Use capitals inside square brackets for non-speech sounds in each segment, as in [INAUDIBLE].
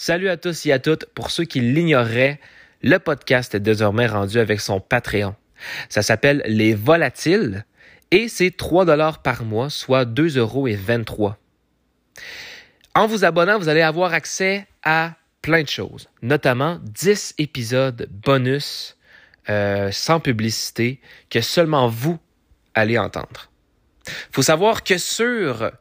Salut à tous et à toutes. Pour ceux qui l'ignoreraient, le podcast est désormais rendu avec son Patreon. Ça s'appelle Les Volatiles et c'est 3 dollars par mois, soit 2 euros et 23. En vous abonnant, vous allez avoir accès à plein de choses, notamment 10 épisodes bonus euh, sans publicité que seulement vous allez entendre. Faut savoir que sur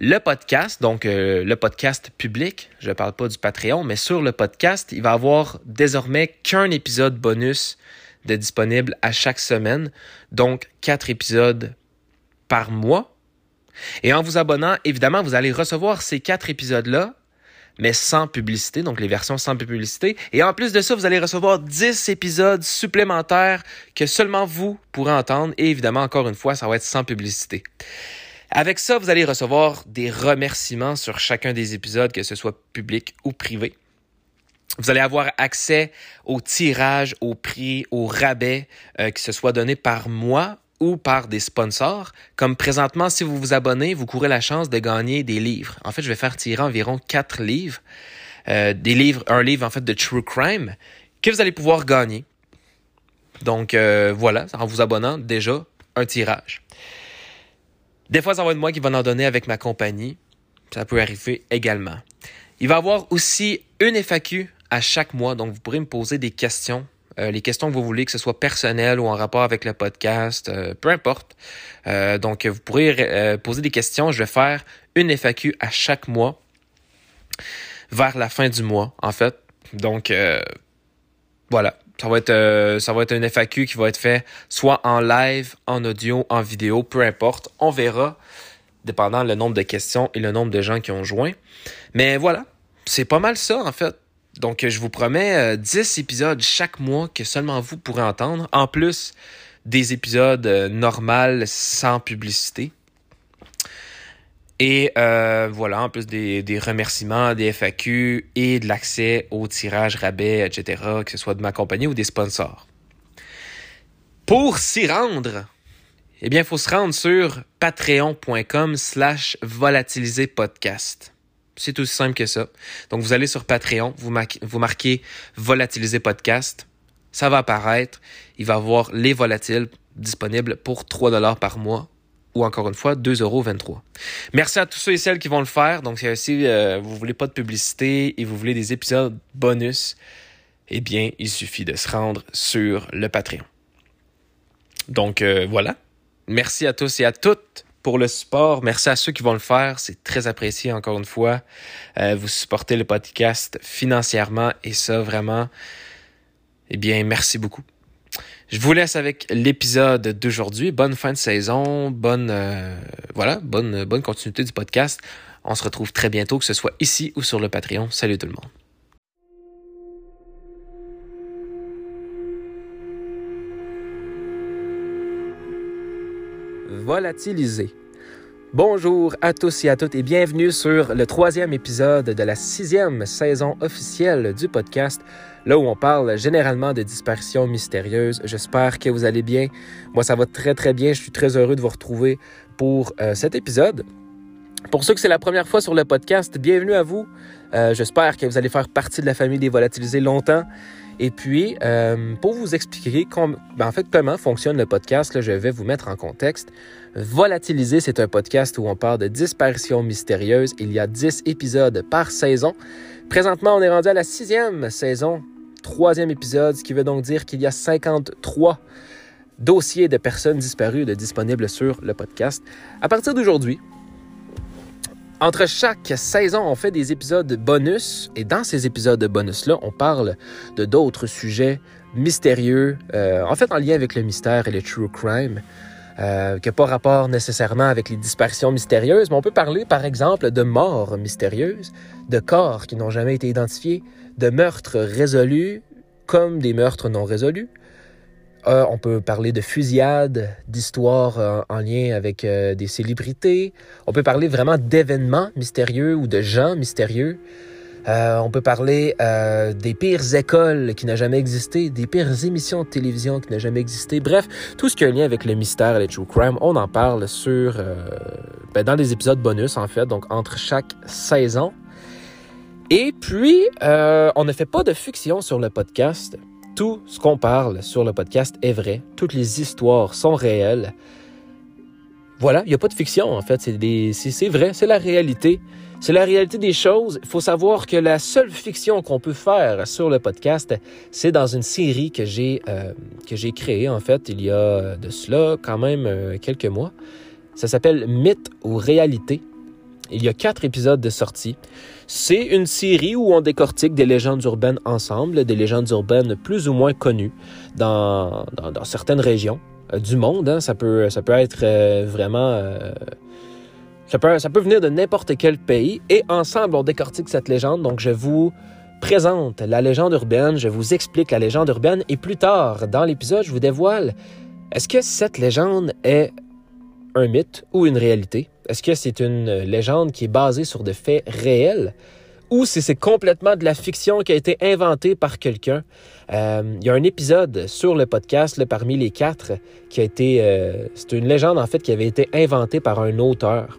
le podcast, donc euh, le podcast public, je ne parle pas du Patreon, mais sur le podcast, il va avoir désormais qu'un épisode bonus de disponible à chaque semaine, donc quatre épisodes par mois. Et en vous abonnant, évidemment, vous allez recevoir ces quatre épisodes-là, mais sans publicité, donc les versions sans publicité. Et en plus de ça, vous allez recevoir 10 épisodes supplémentaires que seulement vous pourrez entendre. Et évidemment, encore une fois, ça va être sans publicité. Avec ça, vous allez recevoir des remerciements sur chacun des épisodes, que ce soit public ou privé. Vous allez avoir accès au tirage, au prix, au rabais, euh, que ce soit donné par moi ou par des sponsors. Comme présentement, si vous vous abonnez, vous courez la chance de gagner des livres. En fait, je vais faire tirer environ quatre livres. Euh, des livres, un livre en fait de True Crime que vous allez pouvoir gagner. Donc euh, voilà, en vous abonnant, déjà un tirage. Des fois, ça va être moi qui va en donner avec ma compagnie. Ça peut arriver également. Il va y avoir aussi une FAQ à chaque mois, donc vous pourrez me poser des questions. Euh, les questions que vous voulez, que ce soit personnelles ou en rapport avec le podcast, euh, peu importe. Euh, donc, vous pourrez poser des questions. Je vais faire une FAQ à chaque mois vers la fin du mois, en fait. Donc, voilà. Ça va être euh, ça va être un FAQ qui va être fait soit en live, en audio, en vidéo, peu importe. On verra, dépendant le nombre de questions et le nombre de gens qui ont joint. Mais voilà, c'est pas mal ça en fait. Donc je vous promets 10 euh, épisodes chaque mois que seulement vous pourrez entendre, en plus des épisodes euh, normaux sans publicité. Et euh, voilà, en plus des, des, remerciements, des FAQ et de l'accès au tirage rabais, etc., que ce soit de ma compagnie ou des sponsors. Pour s'y rendre, eh bien, il faut se rendre sur patreon.com slash volatiliser podcast. C'est aussi simple que ça. Donc, vous allez sur Patreon, vous, vous marquez volatiliser podcast. Ça va apparaître. Il va y avoir les volatiles disponibles pour 3 dollars par mois encore une fois 2,23 euros. Merci à tous ceux et celles qui vont le faire. Donc, si euh, vous voulez pas de publicité et vous voulez des épisodes bonus, eh bien, il suffit de se rendre sur le Patreon. Donc, euh, voilà. Merci à tous et à toutes pour le support. Merci à ceux qui vont le faire. C'est très apprécié, encore une fois. Euh, vous supportez le podcast financièrement et ça, vraiment, eh bien, merci beaucoup. Je vous laisse avec l'épisode d'aujourd'hui. Bonne fin de saison, bonne euh, voilà, bonne bonne continuité du podcast. On se retrouve très bientôt, que ce soit ici ou sur le Patreon. Salut tout le monde. Volatiliser. Bonjour à tous et à toutes et bienvenue sur le troisième épisode de la sixième saison officielle du podcast, là où on parle généralement de disparitions mystérieuses. J'espère que vous allez bien. Moi, ça va très très bien. Je suis très heureux de vous retrouver pour euh, cet épisode. Pour ceux que c'est la première fois sur le podcast, bienvenue à vous. Euh, j'espère que vous allez faire partie de la famille des volatilisés longtemps. Et puis, euh, pour vous expliquer ben, en fait, comment fonctionne le podcast, je vais vous mettre en contexte. Volatiliser, c'est un podcast où on parle de disparitions mystérieuses. Il y a 10 épisodes par saison. Présentement, on est rendu à la sixième saison, troisième épisode, ce qui veut donc dire qu'il y a 53 dossiers de personnes disparues de disponibles sur le podcast. À partir d'aujourd'hui, entre chaque saison, on fait des épisodes bonus et dans ces épisodes bonus-là, on parle de d'autres sujets mystérieux, euh, en fait en lien avec le mystère et le true crime euh, qui n'a pas rapport nécessairement avec les disparitions mystérieuses, mais on peut parler par exemple de morts mystérieuses, de corps qui n'ont jamais été identifiés, de meurtres résolus comme des meurtres non résolus. Euh, on peut parler de fusillades, d'histoires euh, en lien avec euh, des célébrités. On peut parler vraiment d'événements mystérieux ou de gens mystérieux. Euh, on peut parler des pires écoles qui n'ont jamais existé, des pires émissions de télévision qui n'ont jamais existé. Bref, tout ce qui a un lien avec le mystère et le true crime, on en parle sur, ben, dans des épisodes bonus en fait, donc entre chaque saison. Et puis, on ne fait pas de fiction sur le podcast. Tout ce qu'on parle sur le podcast est vrai. Toutes les histoires sont réelles. Voilà, il n'y a pas de fiction en fait. C'est vrai, c'est la réalité. C'est la réalité des choses. Il faut savoir que la seule fiction qu'on peut faire sur le podcast, c'est dans une série que j'ai euh, créée en fait il y a de cela quand même euh, quelques mois. Ça s'appelle Mythe ou réalité. Il y a quatre épisodes de sortie. C'est une série où on décortique des légendes urbaines ensemble, des légendes urbaines plus ou moins connues dans, certaines régions euh, du monde. Hein. Ça, peut, ça peut être vraiment ça peut, ça peut venir de n'importe quel pays et ensemble, on décortique cette légende. Donc, je vous présente la légende urbaine, je vous explique la légende urbaine et plus tard, dans l'épisode, je vous dévoile est-ce que cette légende est un mythe ou une réalité? Est-ce que c'est une légende qui est basée sur des faits réels? ou si c'est complètement de la fiction qui a été inventée par quelqu'un? Euh, il y a un épisode sur le podcast, parmi les quatre, qui a été... Euh, c'est une légende, en fait, qui avait été inventée par un auteur.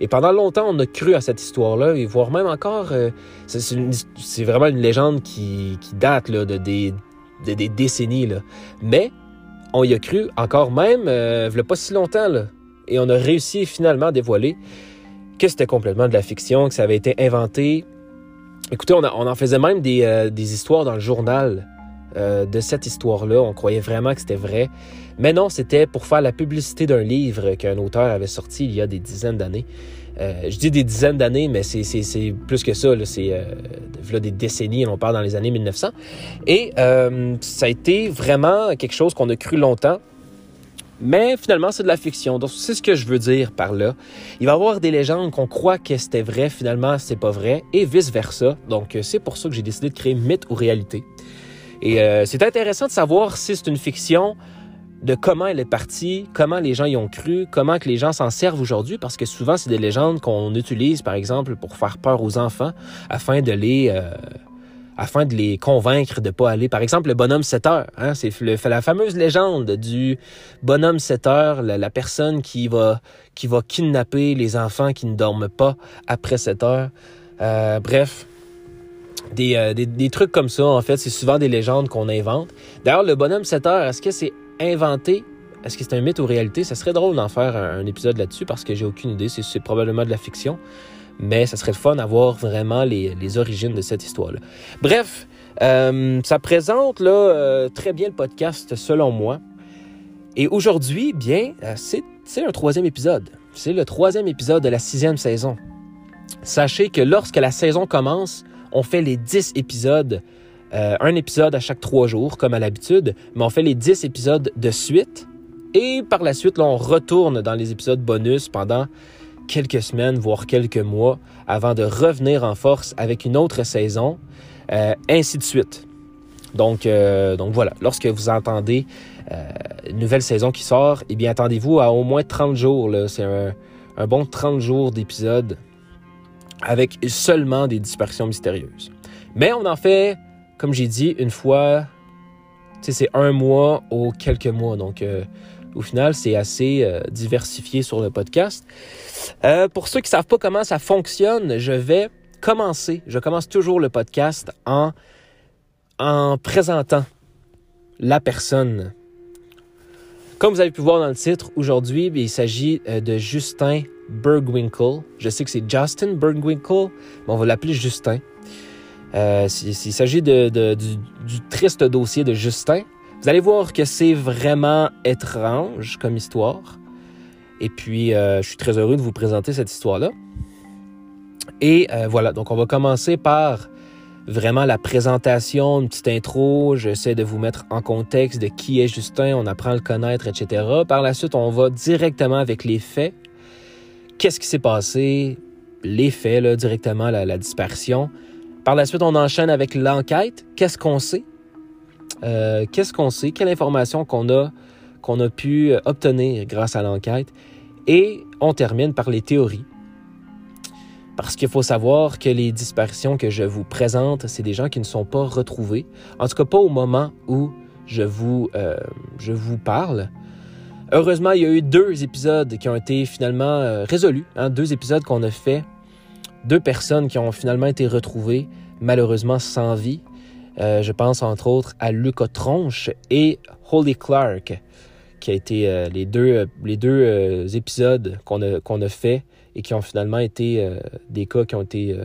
Et pendant longtemps, on a cru à cette histoire-là, et voire même encore, euh, c'est vraiment une légende qui, date de, des, décennies. Là. Mais on y a cru encore même, euh, il n'y a pas si longtemps, là, et on a réussi finalement à dévoiler que c'était complètement de la fiction, que ça avait été inventé. Écoutez, on, en faisait même des, euh, des, histoires dans le journal de cette histoire-là. On croyait vraiment que c'était vrai. Mais non, c'était pour faire la publicité d'un livre qu'un auteur avait sorti il y a des dizaines d'années. Euh, je dis des dizaines d'années, mais c'est plus que ça. C'est euh, des décennies, on parle dans les années 1900. Et euh, ça a été vraiment quelque chose qu'on a cru longtemps. Mais finalement, c'est de la fiction. Donc, c'est ce que je veux dire par là. Il va y avoir des légendes qu'on croit que c'était vrai, finalement, c'est pas vrai, et vice-versa. Donc, c'est pour ça que j'ai décidé de créer mythe ou réalité. Et c'est intéressant de savoir si c'est une fiction de comment elle est partie, comment les gens y ont cru, comment que les gens s'en servent aujourd'hui, parce que souvent, c'est des légendes qu'on utilise, par exemple, pour faire peur aux enfants, afin de les... Euh, afin de les convaincre de pas aller. Par exemple, le bonhomme 7 heures. Hein, c'est la fameuse légende du bonhomme 7 heures, la, personne qui va, qui va kidnapper les enfants qui ne dorment pas après 7 heures. Euh, bref, des, euh, des, des, trucs comme ça, en fait, c'est souvent des légendes qu'on invente. D'ailleurs, le bonhomme 7 heures, est-ce que c'est inventé? Est-ce que c'est un mythe ou réalité? Ça serait drôle d'en faire un, épisode là-dessus parce que j'ai aucune idée. C'est probablement de la fiction. Mais ça serait le fun d'avoir vraiment les, origines de cette histoire-là. Bref, euh, ça présente là, euh, très bien le podcast selon moi. Et aujourd'hui, bien, euh, c'est un troisième épisode. C'est le troisième épisode de la sixième saison. Sachez que lorsque la saison commence, on fait les dix épisodes un épisode à chaque trois jours, comme à l'habitude, mais on fait les dix épisodes de suite. Et par la suite, on retourne dans les épisodes bonus pendant quelques semaines, voire quelques mois, avant de revenir en force avec une autre saison, euh, ainsi de suite. Donc, euh, donc voilà, lorsque vous entendez une nouvelle saison qui sort, eh bien, attendez-vous à au moins 30 jours. C'est un, bon 30 jours d'épisodes avec seulement des dispersions mystérieuses. Mais on en fait comme j'ai dit, une fois, c'est un mois ou quelques mois. Donc, euh, au final, c'est assez euh, diversifié sur le podcast. Euh, pour ceux qui ne savent pas comment ça fonctionne, je vais commencer. Je commence toujours le podcast en, en présentant la personne. Comme vous avez pu voir dans le titre, aujourd'hui, il s'agit de Justin Bergwinkle. Je sais que c'est Justin Bergwinkle, mais on va l'appeler Justin. Euh, il s'agit du, triste dossier de Justin. Vous allez voir que c'est vraiment étrange comme histoire. Et puis, euh, je suis très heureux de vous présenter cette histoire-là. Et euh, voilà, donc on va commencer par vraiment la présentation, une petite intro. J'essaie de vous mettre en contexte de qui est Justin, on apprend à le connaître, etc. Par la suite, on va directement avec les faits. Qu'est-ce qui s'est passé? Les faits, là, directement, la, la dispersion. Par la suite, on enchaîne avec l'enquête. Qu'est-ce qu'on sait? Euh, qu'est-ce qu'on sait? Quelle information qu'on a, a pu obtenir grâce à l'enquête? Et on termine par les théories. Parce qu'il faut savoir que les disparitions que je vous présente, c'est des gens qui ne sont pas retrouvés. En tout cas, pas au moment où je vous, euh, je vous parle. Heureusement, il y a eu deux épisodes qui ont été finalement euh, résolus. Hein, deux épisodes qu'on a fait deux personnes qui ont finalement été retrouvées, malheureusement sans vie. Euh, je pense entre autres à Luca Tronche et Holly Clark, qui a été euh, les deux, euh, épisodes qu'on a, qu'on fait et qui ont finalement été des cas qui ont été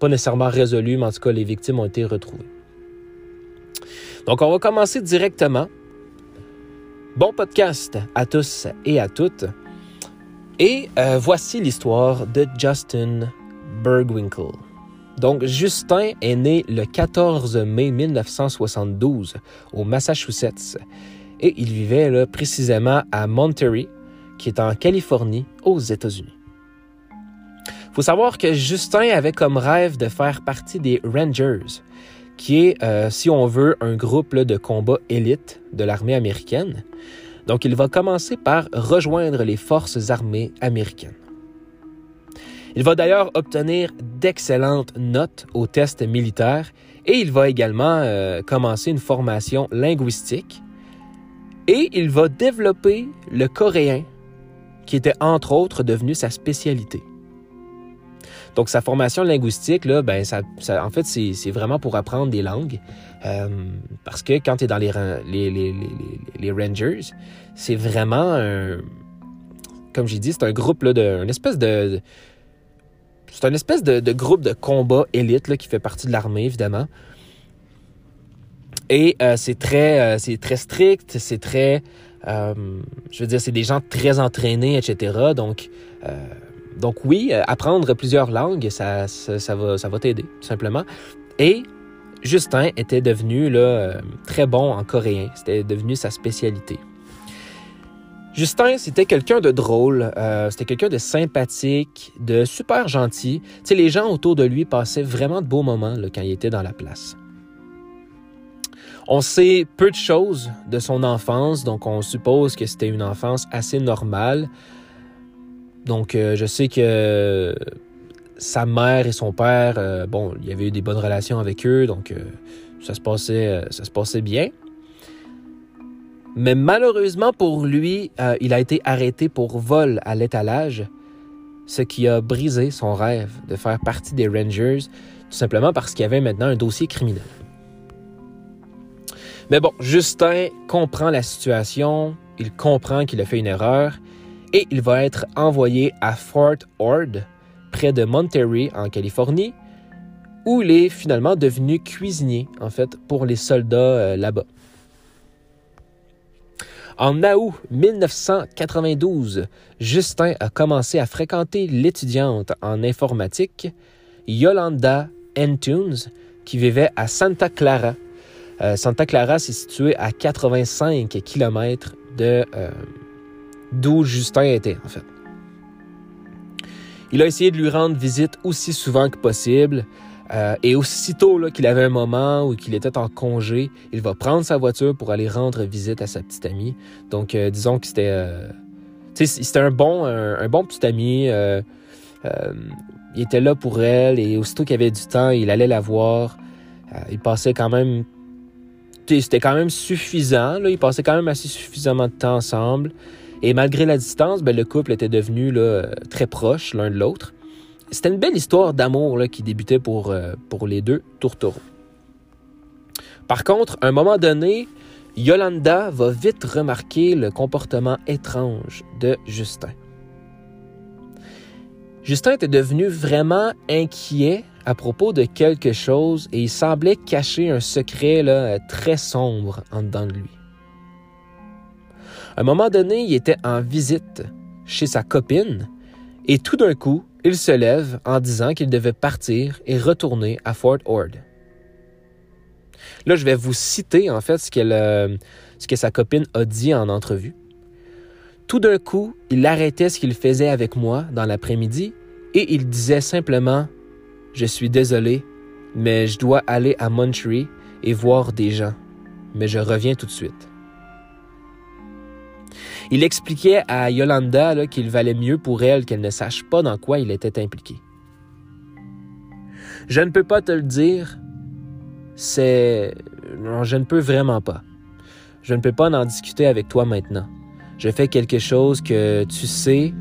pas nécessairement résolus, mais en tout cas les victimes ont été retrouvées. Donc on va commencer directement. Bon podcast à tous et à toutes. Et voici l'histoire de Justin Bergwinkle. Donc, Justin est né le 14 mai 1972 au Massachusetts et il vivait là, précisément à Monterey, qui est en Californie, aux États-Unis. Il faut savoir que Justin avait comme rêve de faire partie des Rangers, qui est, euh, si on veut, un groupe de combat élite de l'armée américaine. Donc, il va commencer par rejoindre les forces armées américaines. Il va d'ailleurs obtenir d'excellentes notes aux tests militaires et il va également euh, commencer une formation linguistique et il va développer le coréen qui était entre autres devenu sa spécialité. Donc sa formation linguistique, là, ben, ça, en fait, c'est vraiment pour apprendre des langues. Euh, parce que quand tu es dans les, les, Rangers, c'est vraiment un, comme j'ai dit, c'est un groupe, là, de, une espèce de, c'est un espèce de, groupe de combat élite qui fait partie de l'armée, évidemment. Et euh, c'est très, euh, c'est très strict, c'est très, euh, je veux dire, c'est des gens très entraînés, etc. Donc, oui, apprendre plusieurs langues, ça, ça, va, t'aider, tout simplement. Et Justin était devenu très bon en coréen. C'était devenu sa spécialité. Justin, c'était quelqu'un de drôle, euh, c'était quelqu'un de sympathique, de super gentil. Tu sais, les gens autour de lui passaient vraiment de beaux moments quand il était dans la place. On sait peu de choses de son enfance, donc on suppose que c'était une enfance assez normale. Donc euh, je sais que sa mère et son père, euh, bon, il y avait eu des bonnes relations avec eux, donc ça se passait, ça se passait bien. Mais malheureusement pour lui, euh, il a été arrêté pour vol à l'étalage, ce qui a brisé son rêve de faire partie des Rangers, tout simplement parce qu'il y avait maintenant un dossier criminel. Mais bon, Justin comprend la situation, il comprend qu'il a fait une erreur et il va être envoyé à Fort Ord, près de Monterey, en Californie, où il est finalement devenu cuisinier, en fait, pour les soldats euh, là-bas. En août 1992, Justin a commencé à fréquenter l'étudiante en informatique Yolanda Entunes, qui vivait à Santa Clara. Euh, Santa Clara, c'est situé à 85 km de euh, d'où Justin était, en fait. Il a essayé de lui rendre visite aussi souvent que possible, euh, et aussitôt qu'il avait un moment où qu'il était en congé, il va prendre sa voiture pour aller rendre visite à sa petite amie. Donc, euh, disons que c'était, euh, c'était un bon, un, bon petit ami. il était là pour elle et aussitôt qu'il avait du temps, il allait la voir. il passait quand même, c'était quand même suffisant. Là, il passait quand même assez suffisamment de temps ensemble. Et malgré la distance, ben, le couple était devenu très proche l'un de l'autre. C'était une belle histoire d'amour qui débutait pour, euh, pour les deux tourtereaux. Par contre, à un moment donné, Yolanda va vite remarquer le comportement étrange de Justin. Justin était devenu vraiment inquiet à propos de quelque chose et il semblait cacher un secret là, très sombre en dedans de lui. À un moment donné, il était en visite chez sa copine et tout d'un coup, il se lève en disant qu'il devait partir et retourner à Fort Ord. Là, je vais vous citer en fait ce, euh, ce que sa copine a dit en entrevue. Tout d'un coup, il arrêtait ce qu'il faisait avec moi dans l'après-midi et il disait simplement Je suis désolé, mais je dois aller à Monterey et voir des gens, mais je reviens tout de suite. Il expliquait à Yolanda qu'il valait mieux pour elle qu'elle ne sache pas dans quoi il était impliqué. Je ne peux pas te le dire, c'est... Je ne peux vraiment pas. Je ne peux pas en discuter avec toi maintenant. Je fais quelque chose que tu sais,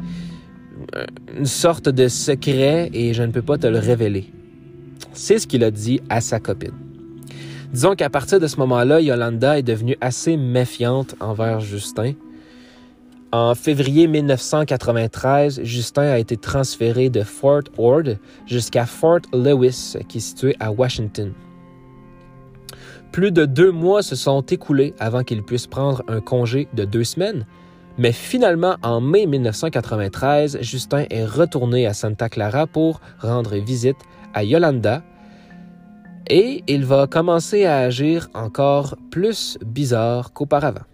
une sorte de secret et je ne peux pas te le révéler. C'est ce qu'il a dit à sa copine. Disons qu'à partir de ce moment-là, Yolanda est devenue assez méfiante envers Justin. En février 1993, Justin a été transféré de Fort Ord jusqu'à Fort Lewis, qui est situé à Washington. Plus de deux mois se sont écoulés avant qu'il puisse prendre un congé de deux semaines, mais finalement, en mai 1993, Justin est retourné à Santa Clara pour rendre visite à Yolanda et il va commencer à agir encore plus bizarre qu'auparavant.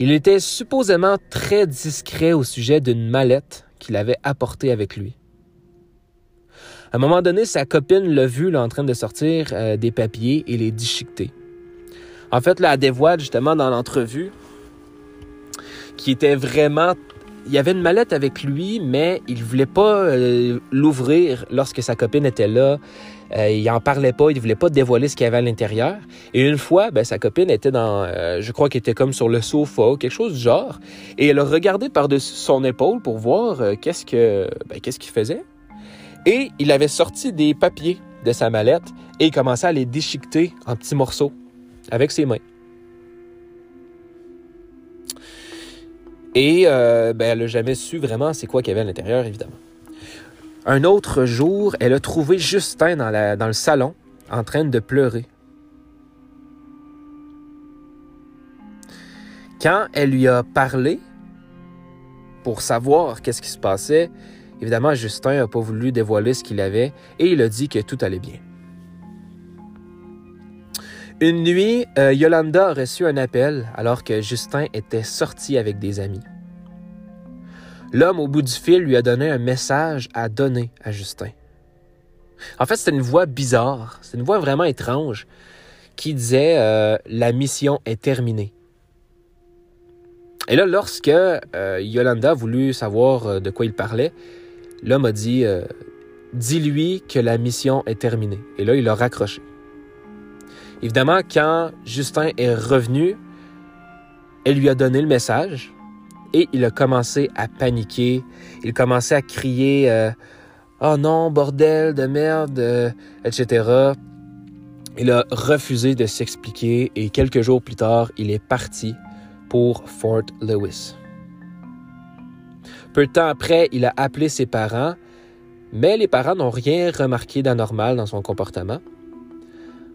Il était supposément très discret au sujet d'une mallette qu'il avait apportée avec lui. À un moment donné, sa copine l'a vu en train de sortir euh, des papiers et les déchiqueter. En fait, là, elle dévoile justement dans l'entrevue qui était vraiment il y avait une mallette avec lui, mais il voulait pas euh, l'ouvrir lorsque sa copine était là. Euh, il en parlait pas, il voulait pas dévoiler ce qu'il y avait à l'intérieur. Et une fois, ben, sa copine était dans, euh, je crois qu'elle était comme sur le sofa, quelque chose du genre, et elle a regardé par-dessus son épaule pour voir qu'est-ce que, ben, qu'est-ce qu'il faisait. Et il avait sorti des papiers de sa mallette et il commençait à les déchiqueter en petits morceaux avec ses mains. Et euh, ben, elle n'a jamais su vraiment c'est quoi qu'il y avait à l'intérieur, évidemment. Un autre jour, elle a trouvé Justin dans, dans le salon en train de pleurer. Quand elle lui a parlé pour savoir qu'est-ce qui se passait, évidemment, Justin n'a pas voulu dévoiler ce qu'il avait et il a dit que tout allait bien. Une nuit, euh, Yolanda a reçu un appel alors que Justin était sorti avec des amis. L'homme au bout du fil lui a donné un message à donner à Justin. En fait, c'était une voix bizarre, c'est une voix vraiment étrange qui disait euh, La mission est terminée. Et là, lorsque euh, Yolanda a voulu savoir de quoi il parlait, l'homme a dit Dis-lui que la mission est terminée. Et là, il a raccroché. Évidemment, quand Justin est revenu, elle lui a donné le message et il a commencé à paniquer. Il commençait à crier euh, Oh non, bordel de merde, euh, etc. Il a refusé de s'expliquer et quelques jours plus tard, il est parti pour Fort Lewis. Peu de temps après, il a appelé ses parents, mais les parents n'ont rien remarqué d'anormal dans son comportement.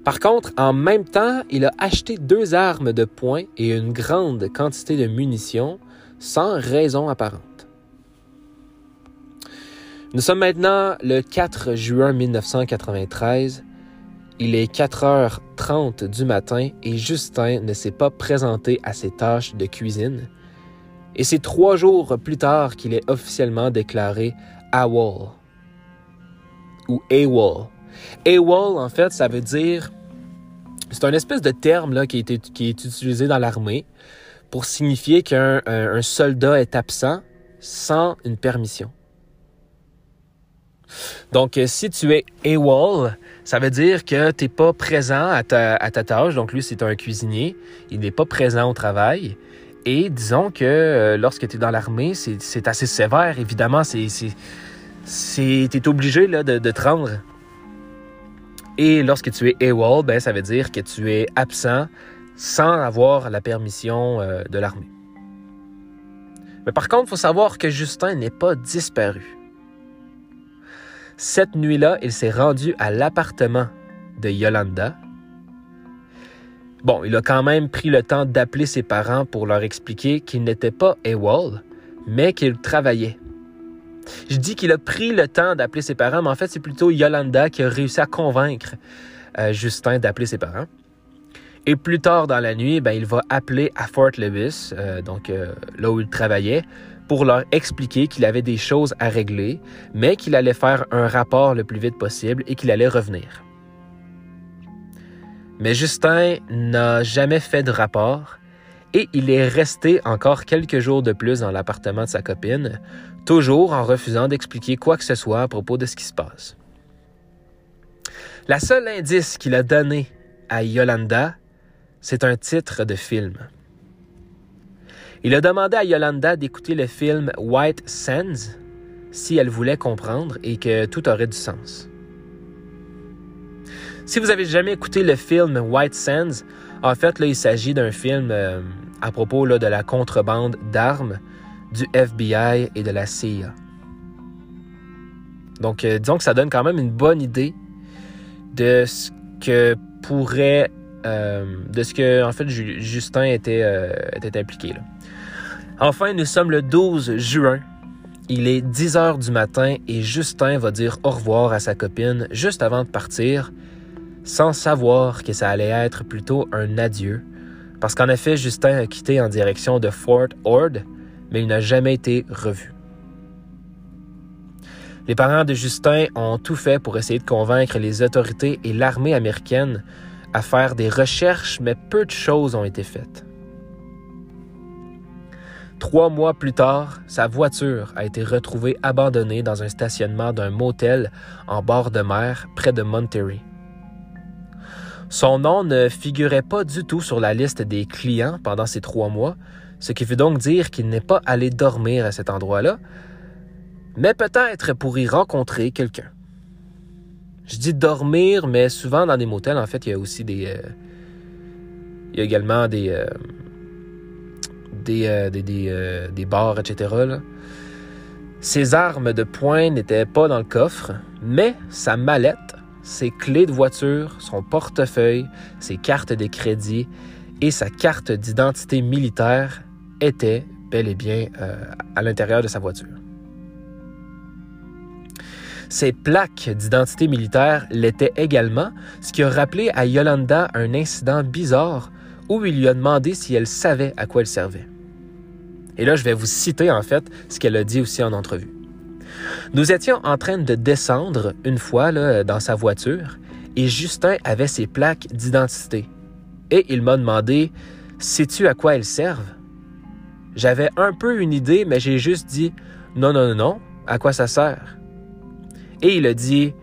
Par contre, en même temps, il a acheté deux armes de poing et une grande quantité de munitions sans raison apparente. Nous sommes maintenant le 4 juin 1993. Il est 4h30 du matin et Justin ne s'est pas présenté à ses tâches de cuisine. Et c'est trois jours plus tard qu'il est officiellement déclaré AWOL ou AWOL AWOL, en fait, ça veut dire. C'est un espèce de terme là, qui, est, qui est utilisé dans l'armée pour signifier qu'un un, soldat est absent sans une permission. Donc, euh, si tu es AWOL, ça veut dire que tu n'es pas présent à ta, à ta, tâche. Donc, lui, c'est un cuisinier. Il n'est pas présent au travail. Et disons que euh, lorsque tu es dans l'armée, c'est assez sévère. Évidemment, tu es obligé là, de te rendre et lorsque tu es AWOL, ben, ça veut dire que tu es absent sans avoir la permission euh, de l'armée. Mais par contre, il faut savoir que Justin n'est pas disparu. Cette nuit-là, il s'est rendu à l'appartement de Yolanda. Bon, il a quand même pris le temps d'appeler ses parents pour leur expliquer qu'il n'était pas AWOL, mais qu'il travaillait. Je dis qu'il a pris le temps d'appeler ses parents, mais en fait, c'est plutôt Yolanda qui a réussi à convaincre euh, Justin d'appeler ses parents. Et plus tard dans la nuit, ben, il va appeler à Fort Lewis, euh, donc euh, là où il travaillait, pour leur expliquer qu'il avait des choses à régler, mais qu'il allait faire un rapport le plus vite possible et qu'il allait revenir. Mais Justin n'a jamais fait de rapport et il est resté encore quelques jours de plus dans l'appartement de sa copine, toujours en refusant d'expliquer quoi que ce soit à propos de ce qui se passe. La seule indice qu'il a donné à Yolanda, c'est un titre de film. Il a demandé à Yolanda d'écouter le film White Sands si elle voulait comprendre et que tout aurait du sens. Si vous avez jamais écouté le film White Sands, en fait, là, il s'agit d'un film euh, à propos de la contrebande d'armes du FBI et de la CIA. Donc, euh, disons que ça donne quand même une bonne idée de ce que pourrait, euh, de ce que en fait Justin était, était impliqué. Enfin, nous sommes le 12 juin. Il est 10 heures du matin et Justin va dire au revoir à sa copine juste avant de partir, sans savoir que ça allait être plutôt un adieu. Parce qu'en effet, Justin a quitté en direction de Fort Ord, mais il n'a jamais été revu. Les parents de Justin ont tout fait pour essayer de convaincre les autorités et l'armée américaine à faire des recherches, mais peu de choses ont été faites. Trois mois plus tard, sa voiture a été retrouvée abandonnée dans un stationnement d'un motel en bord de mer près de Monterey. Son nom ne figurait pas du tout sur la liste des clients pendant ces trois mois, ce qui veut donc dire qu'il n'est pas allé dormir à cet endroit-là, mais peut-être pour y rencontrer quelqu'un. Je dis dormir, mais souvent dans des motels, en fait, il y a aussi des... Euh, il y a également des... Euh, des, euh, euh, des, bars, etc. Ses armes de poing n'étaient pas dans le coffre, mais sa mallette, ses clés de voiture, son portefeuille, ses cartes de crédit et sa carte d'identité militaire étaient bel et bien euh, à l'intérieur de sa voiture. Ses plaques d'identité militaire l'étaient également, ce qui a rappelé à Yolanda un incident bizarre où il lui a demandé si elle savait à quoi elle servait. Et là, je vais vous citer en fait ce qu'elle a dit aussi en entrevue. Nous étions en train de descendre une fois dans sa voiture et Justin avait ses plaques d'identité. Et il m'a demandé Sais-tu à quoi elles servent? J'avais un peu une idée, mais j'ai juste dit Non, non, non, non, à quoi ça sert? Et il a dit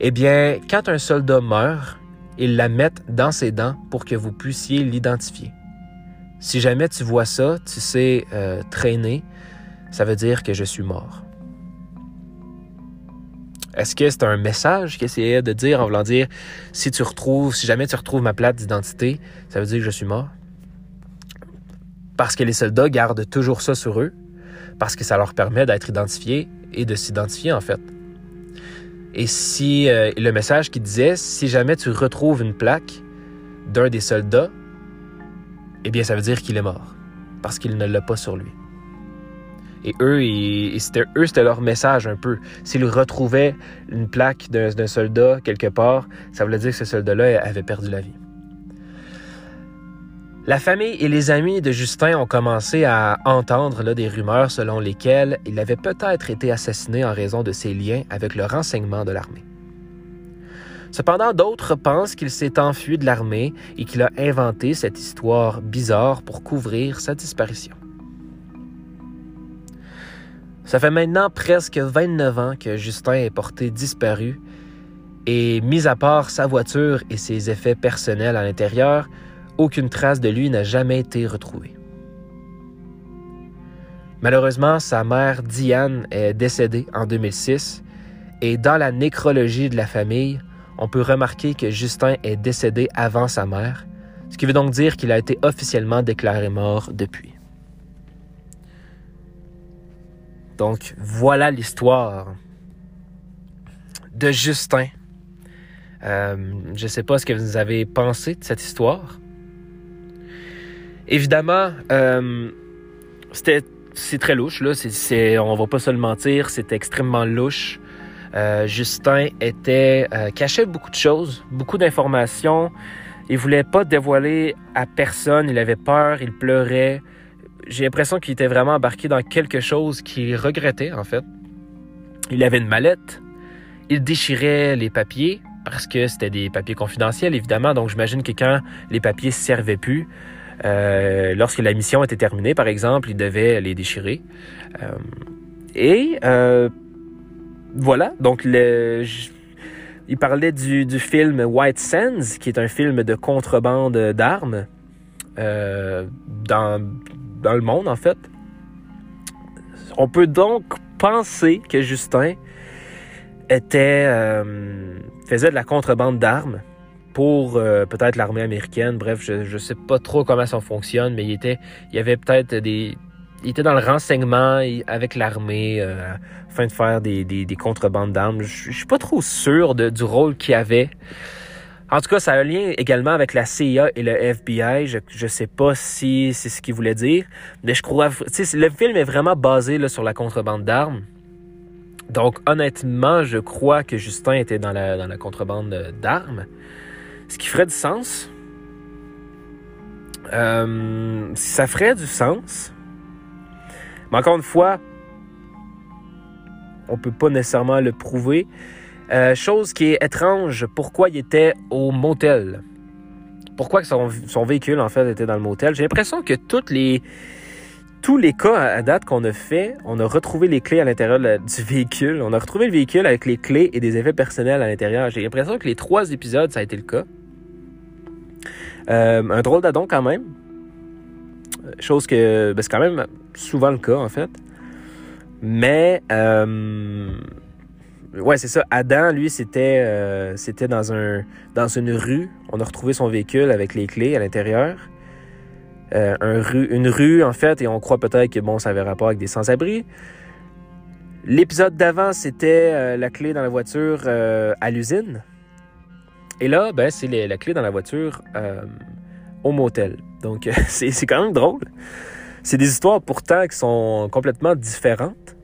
Eh bien, quand un soldat meurt, ils la mettent dans ses dents pour que vous puissiez l'identifier. Si jamais tu vois ça, tu sais euh, traîner, ça veut dire que je suis mort. Est-ce que c'est un message qu'il essayait de dire en voulant dire si tu retrouves, si jamais tu retrouves ma plaque d'identité, ça veut dire que je suis mort? Parce que les soldats gardent toujours ça sur eux, parce que ça leur permet d'être identifiés et de s'identifier en fait. Et si euh, le message qui disait si jamais tu retrouves une plaque d'un des soldats, eh bien, ça veut dire qu'il est mort, parce qu'il ne l'a pas sur lui. Et eux, c'était, eux, c'était leur message un peu. S'ils retrouvaient une plaque d'un, soldat quelque part, ça voulait dire que ce soldat-là avait perdu la vie. La famille et les amis de Justin ont commencé à entendre des rumeurs selon lesquelles il avait peut-être été assassiné en raison de ses liens avec le renseignement de l'armée. Cependant, d'autres pensent qu'il s'est enfui de l'armée et qu'il a inventé cette histoire bizarre pour couvrir sa disparition. Ça fait maintenant presque 29 ans que Justin est porté disparu et, mis à part sa voiture et ses effets personnels à l'intérieur, aucune trace de lui n'a jamais été retrouvée. Malheureusement, sa mère Diane est décédée en 2006 et dans la nécrologie de la famille, on peut remarquer que Justin est décédé avant sa mère, ce qui veut donc dire qu'il a été officiellement déclaré mort depuis. Donc voilà l'histoire de Justin. Euh, je ne sais pas ce que vous avez pensé de cette histoire. Évidemment, euh, c'était c'est très louche là. C'est, on va pas se le mentir, c'est extrêmement louche. Euh, Justin était euh, cachait beaucoup de choses, beaucoup d'informations. Il voulait pas dévoiler à personne. Il avait peur, il pleurait. J'ai l'impression qu'il était vraiment embarqué dans quelque chose qu'il regrettait en fait. Il avait une mallette. Il déchirait les papiers parce que c'était des papiers confidentiels évidemment. Donc j'imagine que quand les papiers servaient plus, euh, lorsque la mission était terminée par exemple, il devait les déchirer. et voilà, donc il parlait du, film White Sands, qui est un film de contrebande d'armes. Euh, dans le monde, en fait. On peut donc penser que Justin euh, faisait de la contrebande d'armes pour euh, peut-être l'armée américaine. Bref, je ne sais pas trop comment ça fonctionne, mais il était, il y avait peut-être des, il était dans le renseignement avec l'armée euh, afin de faire des, des, des contrebandes d'armes. Je, suis pas trop sûr du rôle qu'il avait. En tout cas, ça a un lien également avec la CIA et le FBI. Je ne sais pas si c'est ce qu'il voulait dire, mais je crois... Le film est vraiment basé sur la contrebande d'armes. Donc, honnêtement, je crois que Justin était dans la, dans la contrebande d'armes. Ce qui ferait du sens. Euh, ça ferait du sens. Mais encore une fois, on peut pas nécessairement le prouver. Euh, chose qui est étrange, pourquoi il était au motel? Pourquoi son véhicule, en fait, était dans le motel? J'ai l'impression que toutes les, tous les cas à, date qu'on a fait, on a retrouvé les clés à l'intérieur du véhicule. On a retrouvé le véhicule avec les clés et des effets personnels à l'intérieur. J'ai l'impression que les trois épisodes, ça a été le cas. Euh, un drôle d'adon quand même. Chose que ben, c'est quand même souvent le cas en fait. Mais euh, ouais, c'est ça. Adam, lui, c'était euh, dans une rue. On a retrouvé son véhicule avec les clés à l'intérieur. Euh, une rue en fait, et on croit peut-être que bon, ça avait rapport avec des sans-abri. L'épisode d'avant, c'était euh, la clé dans la voiture euh, à l'usine. Et là, ben, c'est la clé dans la voiture au motel. Donc, [LAUGHS] c'est quand même drôle. C'est des histoires pourtant qui sont complètement différentes.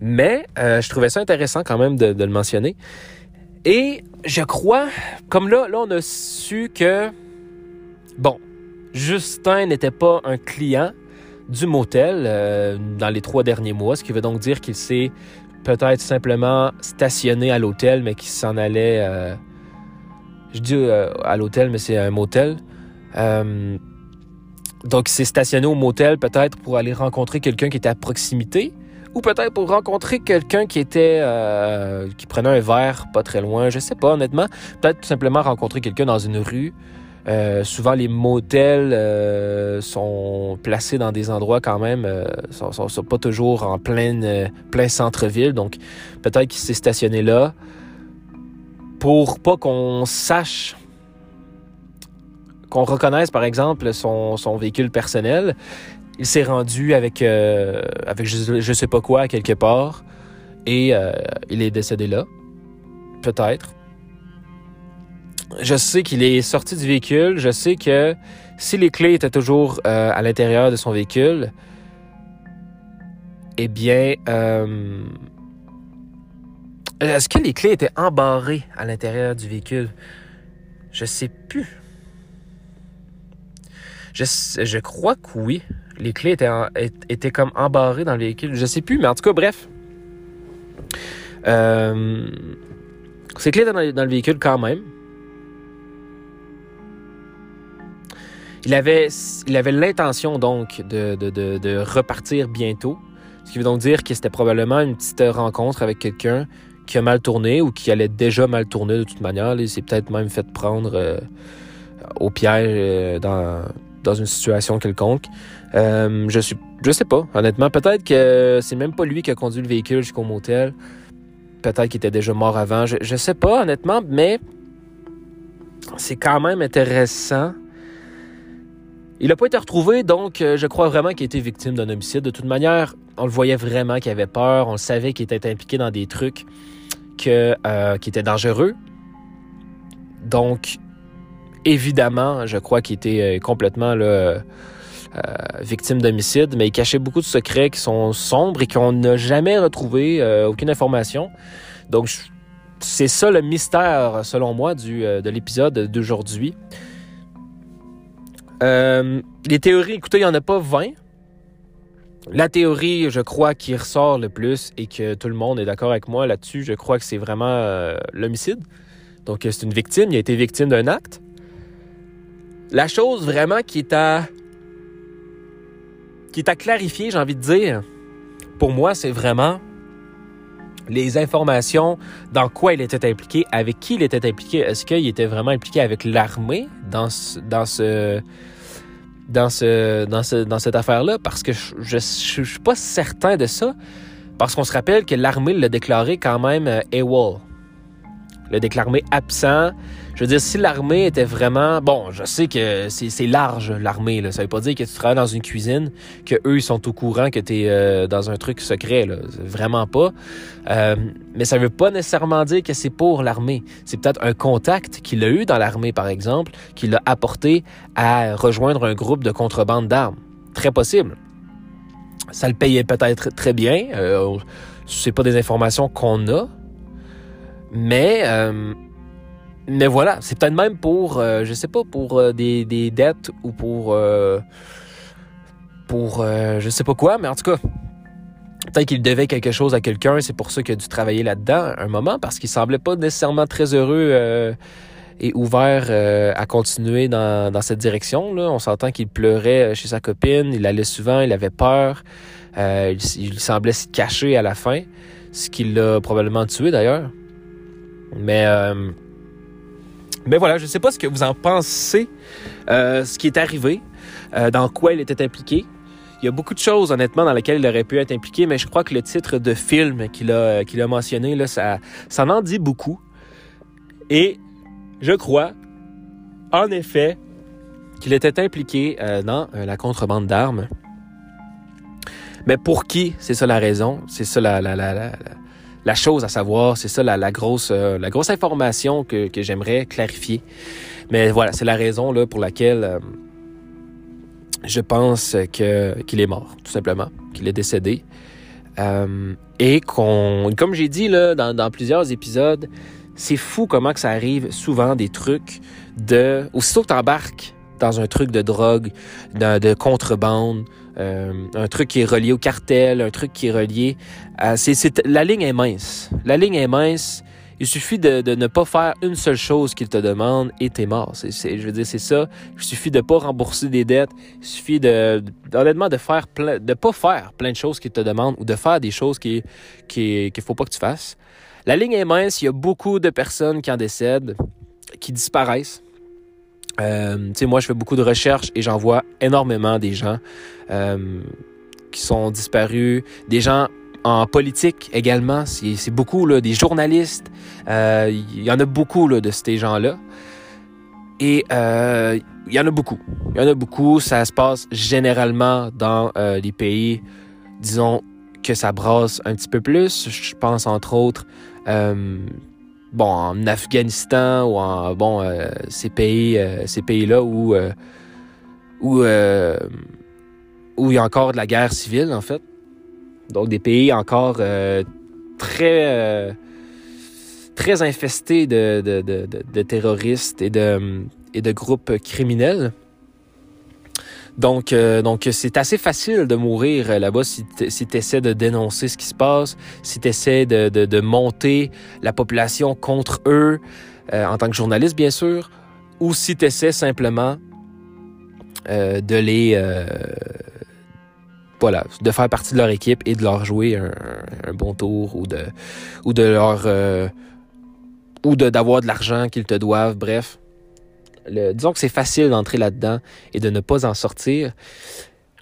Mais je trouvais ça intéressant quand même de, le mentionner. Et je crois, comme là, là, on a su que, bon, Justin n'était pas un client du motel euh, dans les trois derniers mois, ce qui veut donc dire qu'il s'est peut-être simplement stationné à l'hôtel, mais qu'il s'en allait, je dis à l'hôtel, mais c'est un motel. Donc, il s'est stationné au motel peut-être pour aller rencontrer quelqu'un qui était à proximité ou peut-être pour rencontrer quelqu'un qui était euh, qui prenait un verre pas très loin, je sais pas honnêtement, peut-être tout simplement rencontrer quelqu'un dans une rue. Euh, souvent les motels euh, sont placés dans des endroits quand même euh, sont, pas toujours en plein plein centre-ville, donc peut-être qu'il s'est stationné là pour pas qu'on sache qu'on reconnaisse, par exemple, son, véhicule personnel. Il s'est rendu avec, euh, avec je, je, sais pas quoi quelque part et euh, il est décédé là. Peut-être. Je sais qu'il est sorti du véhicule. Je sais que si les clés étaient toujours euh, à l'intérieur de son véhicule, eh bien, est-ce que les clés étaient embarrées à l'intérieur du véhicule? Je sais plus. Je, crois que oui. Les clés étaient, étaient comme embarrées dans le véhicule. Je sais plus, mais en tout cas, bref. Euh, ces clés étaient dans, le véhicule quand même. Il avait, il avait l'intention donc de, de, de, repartir bientôt. Ce qui veut donc dire que c'était probablement une petite rencontre avec quelqu'un qui a mal tourné ou qui allait déjà mal tourner de toute manière. Il s'est peut-être même fait prendre euh, au piège euh, dans, dans une situation quelconque. Euh, je suis, je sais pas, honnêtement. Peut-être que c'est même pas lui qui a conduit le véhicule jusqu'au motel. Peut-être qu'il était déjà mort avant. Je, je sais pas, honnêtement, mais c'est quand même intéressant. Il n'a pas été retrouvé, donc euh, je crois vraiment qu'il été victime d'un homicide. De toute manière, on le voyait vraiment qu'il avait peur. On le savait qu'il était impliqué dans des trucs euh, qui étaient dangereux. Donc, évidemment, je crois qu'il était euh, complètement victime d'homicide, mais il cachait beaucoup de secrets qui sont sombres et qu'on n'a jamais retrouvé aucune information. Donc, c'est ça le mystère, selon moi, de l'épisode d'aujourd'hui. Les théories, écoutez, il n'y en a pas 20. La théorie, je crois, qui ressort le plus et que tout le monde est d'accord avec moi là-dessus, je crois que c'est vraiment l'homicide. Donc, c'est une victime, il a été victime d'un acte. La chose vraiment qui est à qui est à clarifier, j'ai envie de dire, pour moi, c'est vraiment les informations dans quoi il était impliqué, avec qui il était impliqué. Est-ce qu'il était vraiment impliqué avec l'armée dans ce, dans ce dans, ce, dans, ce, dans cette affaire-là? Parce que je ne suis pas certain de ça. Parce qu'on se rappelle que l'armée l'a déclaré quand même euh, AWOL. L'a déclaré absent. Je veux dire, si l'armée était vraiment... Bon, je sais que c'est large, l'armée. Ça veut pas dire que tu travailles dans une cuisine, que eux ils sont au courant que tu euh, dans un truc secret. Là. Vraiment pas. Euh, mais ça veut pas nécessairement dire que c'est pour l'armée. C'est peut-être un contact qu'il a eu dans l'armée, par exemple, qui l'a apporté à rejoindre un groupe de contrebande d'armes. Très possible. Ça le payait peut-être très bien. Euh, c'est pas des informations qu'on a. Mais, euh, mais voilà, c'est peut-être même pour, euh, je sais pas, pour euh, des, des, dettes ou pour, pour je sais pas quoi, mais en tout cas, peut-être qu'il devait quelque chose à quelqu'un, c'est pour ça qu'il a dû travailler là-dedans un moment, parce qu'il semblait pas nécessairement très heureux et ouvert à continuer dans, dans cette direction. Là. On s'entend qu'il pleurait chez sa copine, il allait souvent, il avait peur, il, il, semblait se cacher à la fin, ce qui l'a probablement tué d'ailleurs. Mais, euh, mais voilà, je ne sais pas ce que vous en pensez, euh, ce qui est arrivé, euh, dans quoi il était impliqué. Il y a beaucoup de choses, honnêtement, dans lesquelles il aurait pu être impliqué, mais je crois que le titre de film qu'il a, a mentionné, ça, ça en dit beaucoup. Et je crois, en effet, qu'il était impliqué dans la contrebande d'armes. Mais pour qui? C'est ça la raison. C'est ça la chose à savoir. C'est ça la, grosse, euh, la grosse information que, j'aimerais clarifier. Mais voilà, c'est la raison là, pour laquelle euh, je pense que, qu'il est mort, tout simplement, qu'il est décédé. Euh, et qu'on, comme j'ai dit là, dans, dans plusieurs épisodes, c'est fou comment que ça arrive souvent des trucs de... Aussitôt que tu embarques dans un truc de drogue, de contrebande, euh, un truc qui est relié au cartel, un truc qui est relié à... La ligne est mince. La ligne est mince. Il suffit de, ne pas faire une seule chose qu'il te demande et t'es mort. Je veux dire, c'est ça. Il suffit de pas rembourser des dettes. Il suffit de, honnêtement, de faire plein, de pas faire plein de choses qu'il te demande ou de faire des choses qui, qui, qu'il faut pas que tu fasses. La ligne est mince. Il y a beaucoup de personnes qui en décèdent, qui disparaissent. Euh, moi, je fais beaucoup de recherches et j'en vois énormément des gens euh, qui sont disparus, des gens en politique également. C'est beaucoup là, des journalistes. Euh, il y en a beaucoup là, de ces gens-là. Et euh, il y en a beaucoup. Il y en a beaucoup. Ça se passe généralement dans euh, les pays, disons, que ça brasse un petit peu plus. Je pense entre autres euh, bon, en Afghanistan ou en bon, euh, ces pays, euh, ces pays-là où euh, où où il y a encore de la guerre civile en fait. Donc des pays encore très très infestés de, de, de, de, terroristes et de et de groupes criminels. Donc, euh, donc c'est assez facile de mourir euh, là-bas si tu essaies de dénoncer ce qui se passe, si tu essaies de, de, de, monter la population contre eux, euh, en tant que journaliste, bien sûr, ou si tu essaies simplement euh, de les... voilà, de faire partie de leur équipe et de leur jouer un, un bon tour ou de, ou de leur... ou d'avoir de l'argent qu'ils te doivent, bref disons que c'est facile d'entrer là-dedans et de ne pas en sortir.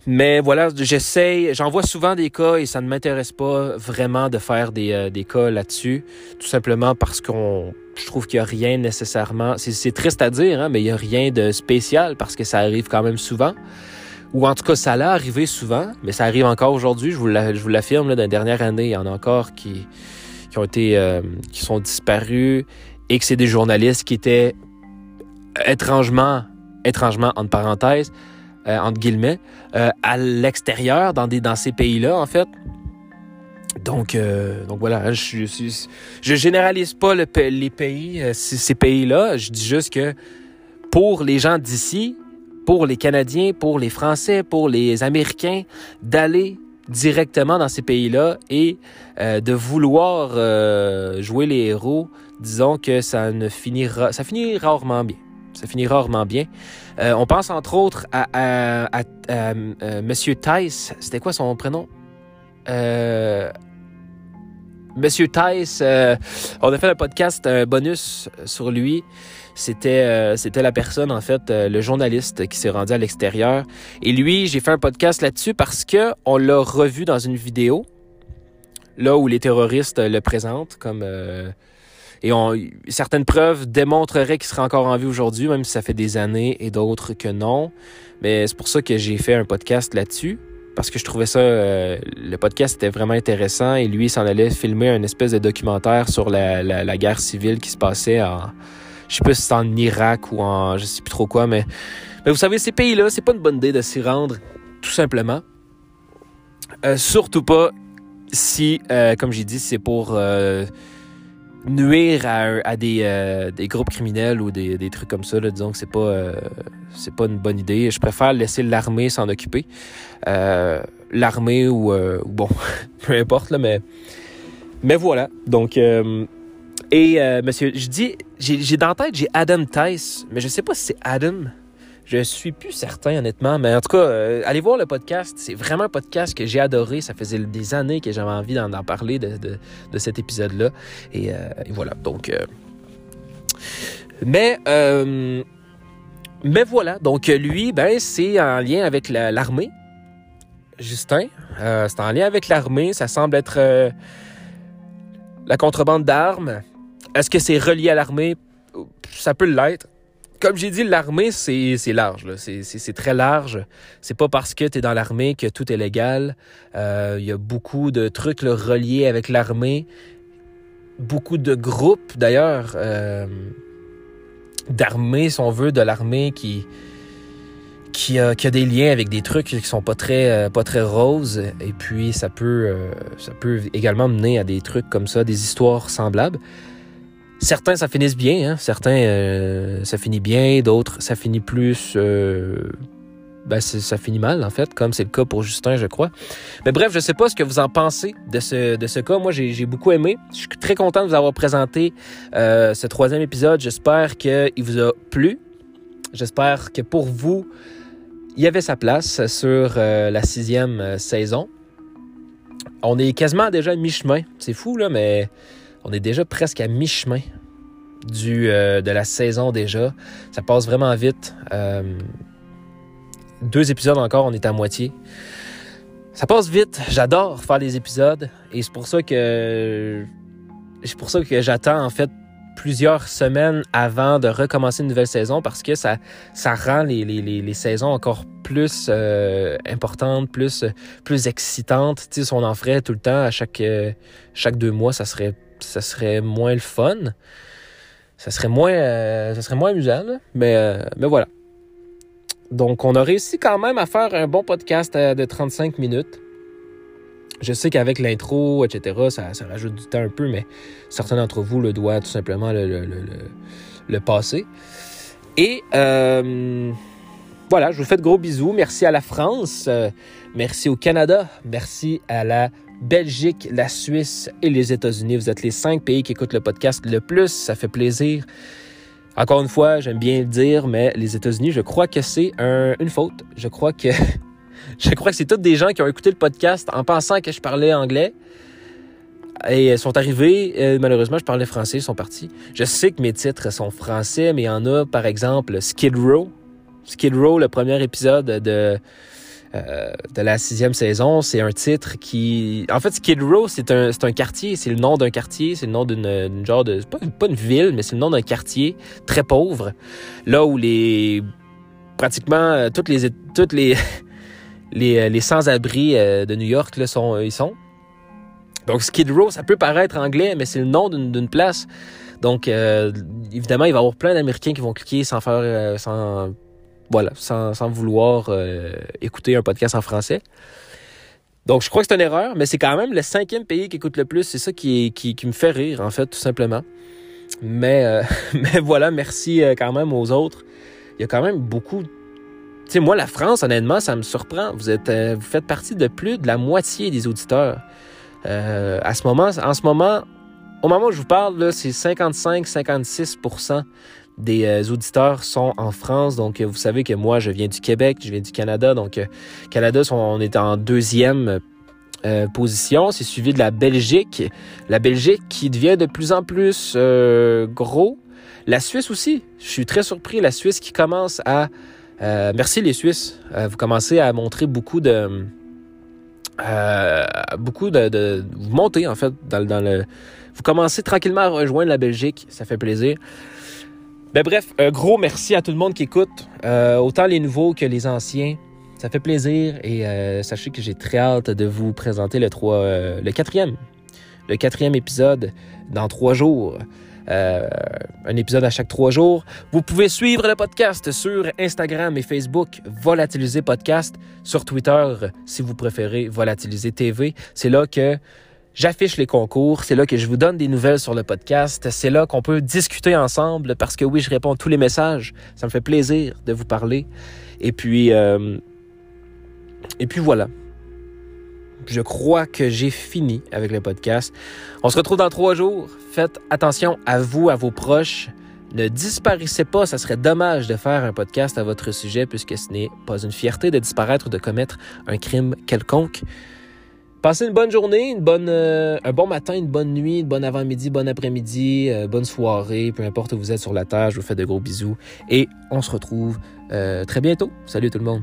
Mais voilà, j'essaye, j'en vois souvent des cas et ça ne m'intéresse pas vraiment de faire des, euh, des cas là-dessus, tout simplement parce qu'on, je trouve qu'il n'y a rien nécessairement, c'est triste à dire, hein, mais il n'y a rien de spécial parce que ça arrive quand même souvent. Ou en tout cas, ça l'a arrivé souvent, mais ça arrive encore aujourd'hui, je vous l'affirme, dans la dernière année, il y en a encore qui, qui ont été, euh, qui sont disparus et que c'est des journalistes qui étaient étrangement, étrangement, entre parenthèses, euh, entre guillemets, euh, à l'extérieur, dans, ces pays-là, en fait. Donc, euh, donc voilà, je, je, généralise pas le, les pays, ces pays-là. Je dis juste que pour les gens d'ici, pour les Canadiens, pour les Français, pour les Américains, d'aller directement dans ces pays-là et de vouloir jouer les héros, disons que ça ne finira, ça finit rarement bien. Ça finit rarement bien. Euh, on pense entre autres à, à, à, euh, Monsieur Tice. C'était quoi son prénom? Euh, Monsieur Tice, euh, on a fait un podcast, un bonus sur lui. C'était c'était la personne en fait, le journaliste qui s'est rendu à l'extérieur. Et lui, j'ai fait un podcast là-dessus parce que on l'a revu dans une vidéo, là où les terroristes le présentent comme et certaines preuves démontreraient qu'il serait encore en vie aujourd'hui, même si ça fait des années, et d'autres que non. Mais c'est pour ça que j'ai fait un podcast là-dessus parce que je trouvais ça, euh, le podcast était vraiment intéressant et lui s'en allait filmer un espèce de documentaire sur la, la, guerre civile qui se passait en, je sais pas si c'est en Irak ou en, je sais plus trop quoi, mais, mais vous savez, ces pays-là, c'est pas une bonne idée de s'y rendre, tout simplement. Euh, surtout pas si, euh, comme j'ai dit, c'est pour nuire à, à des, groupes criminels ou des, trucs comme ça. Disons que c'est pas, c'est pas une bonne idée. Je préfère laisser l'armée s'en occuper. Euh, l'armée ou, euh, bon, [LAUGHS] peu importe, là, mais, voilà. Donc, euh, et monsieur, je dis, j'ai dans la tête, j'ai Adam Tice, mais je sais pas si c'est Adam. Je suis plus certain, honnêtement. Mais en tout cas, allez voir le podcast. C'est vraiment un podcast que j'ai adoré. Ça faisait des années que j'avais envie d'en parler de, cet épisode-là. Et, et, voilà. Donc. mais. mais voilà. Donc, lui, ben, c'est en lien avec l'armée. Justin. Euh, c'est en lien avec l'armée. Ça semble être euh, la contrebande d'armes. Est-ce que c'est relié à l'armée? Ça peut l'être. Comme j'ai dit, l'armée, c'est large. C'est très large. C'est pas parce que tu es dans l'armée que tout est légal. Euh, il y a beaucoup de trucs reliés avec l'armée. Beaucoup de groupes, d'ailleurs, d'armée, si on veut, de l'armée qui, qui a, qui a, des liens avec des trucs qui sont pas très euh, pas très roses et puis ça peut euh, ça peut également mener à des trucs comme ça des histoires semblables certains ça finit bien hein? certains euh, ça finit bien d'autres ça finit plus ben, ça finit mal en fait comme c'est le cas pour Justin je crois mais bref je sais pas ce que vous en pensez de ce de cas moi j'ai beaucoup aimé je suis très content de vous avoir présenté ce troisième épisode j'espère qu'il vous a plu J'espère que pour vous, il y avait sa place sur euh, la sixième euh, saison. On est quasiment déjà à mi-chemin. C'est fou, là, mais on est déjà presque à mi-chemin euh, de la saison déjà. Ça passe vraiment vite. deux épisodes encore, on est à moitié. Ça passe vite. J'adore faire les épisodes. Et c'est pour ça que. C'est pour ça que j'attends, en fait, plusieurs semaines avant de recommencer une nouvelle saison parce que ça, ça rend les, les, les, saisons encore plus euh, importantes, plus, plus excitantes. Si on en ferait tout le temps à chaque, euh, chaque deux mois, ça serait, ça serait moins le fun. Ça serait moins, euh, ça serait moins amusant, Mais, mais voilà. Donc, on a réussi quand même à faire un bon podcast de 35 minutes. Je sais qu'avec l'intro, etc., ça, rajoute du temps un peu, mais certains d'entre vous le doivent tout simplement le, passer. Et euh, voilà, je vous fais de gros bisous. Merci à la France, euh, merci au Canada, merci à la Belgique, la Suisse et les États-Unis. Vous êtes les cinq pays qui écoutent le podcast le plus. Ça fait plaisir. Encore une fois, j'aime bien le dire, mais les États-Unis, je crois que c'est une faute. Je crois que [LAUGHS] Je crois que c'est tous des gens qui ont écouté le podcast en pensant que je parlais anglais. Et sont arrivés, euh, malheureusement, je parlais français, ils sont partis. Je sais que mes titres sont français, mais il y en a, par exemple, Skid Row. Skid Row, le premier épisode de, euh, de la sixième saison, c'est un titre qui... En fait, Skid Row, c'est un, un quartier, c'est le nom d'un quartier, c'est le nom d'une genre de... Pas, pas une ville, mais c'est le nom d'un quartier très pauvre, là où les... pratiquement euh, toutes les... Toutes les [LAUGHS] les, les sans-abri euh, de New York là, sont, euh, ils sont. Donc Skid Row, ça peut paraître anglais, mais c'est le nom d'une place. Donc euh, évidemment, il va y avoir plein d'Américains qui vont cliquer sans faire, sans, voilà, sans, vouloir écouter un podcast en français. Donc je crois que c'est une erreur, mais c'est quand même le cinquième pays qui écoute le plus. C'est ça qui, me fait rire en fait, tout simplement. Mais, [LAUGHS] mais voilà, merci quand même aux autres. Il y a quand même beaucoup sais, moi, la France, honnêtement, ça me surprend. Vous êtes, euh, vous faites partie de plus de la moitié des auditeurs. Euh, à ce moment, en ce moment, au moment où je vous parle, c'est 55-56% des euh, auditeurs sont en France. Donc, vous savez que moi, je viens du Québec, je viens du Canada. Donc, Canada, on est en deuxième euh, position. C'est suivi de la Belgique. La Belgique qui devient de plus en plus euh, gros. La Suisse aussi. Je suis très surpris. La Suisse qui commence à... Euh, merci les Suisses. vous commencez à montrer beaucoup de... beaucoup de, Vous montez en fait dans, dans, le... Vous commencez tranquillement à rejoindre la Belgique. Ça fait plaisir. Ben bref, un gros merci à tout le monde qui écoute. autant les nouveaux que les anciens. Ça fait plaisir et euh, sachez que j'ai très hâte de vous présenter le, 3, euh, le quatrième. Le quatrième épisode dans trois jours. Euh, un épisode à chaque trois jours. Vous pouvez suivre le podcast sur Instagram et Facebook, Volatiliser Podcast, sur Twitter, si vous préférez, Volatiliser TV. C'est là que j'affiche les concours, c'est là que je vous donne des nouvelles sur le podcast, c'est là qu'on peut discuter ensemble parce que oui, je réponds à tous les messages. Ça me fait plaisir de vous parler. Et puis, et puis voilà. Je crois que j'ai fini avec le podcast. On se retrouve dans trois jours. Faites attention à vous, à vos proches. Ne disparaissez pas, ça serait dommage de faire un podcast à votre sujet puisque ce n'est pas une fierté de disparaître ou de commettre un crime quelconque. Passez une bonne journée, bonne, euh, un bon matin, une bonne nuit, une bonne avant-midi, bon après-midi, euh, bonne soirée, peu importe où vous êtes sur la terre, je vous fais de gros bisous et on se retrouve euh, très bientôt. Salut tout le monde.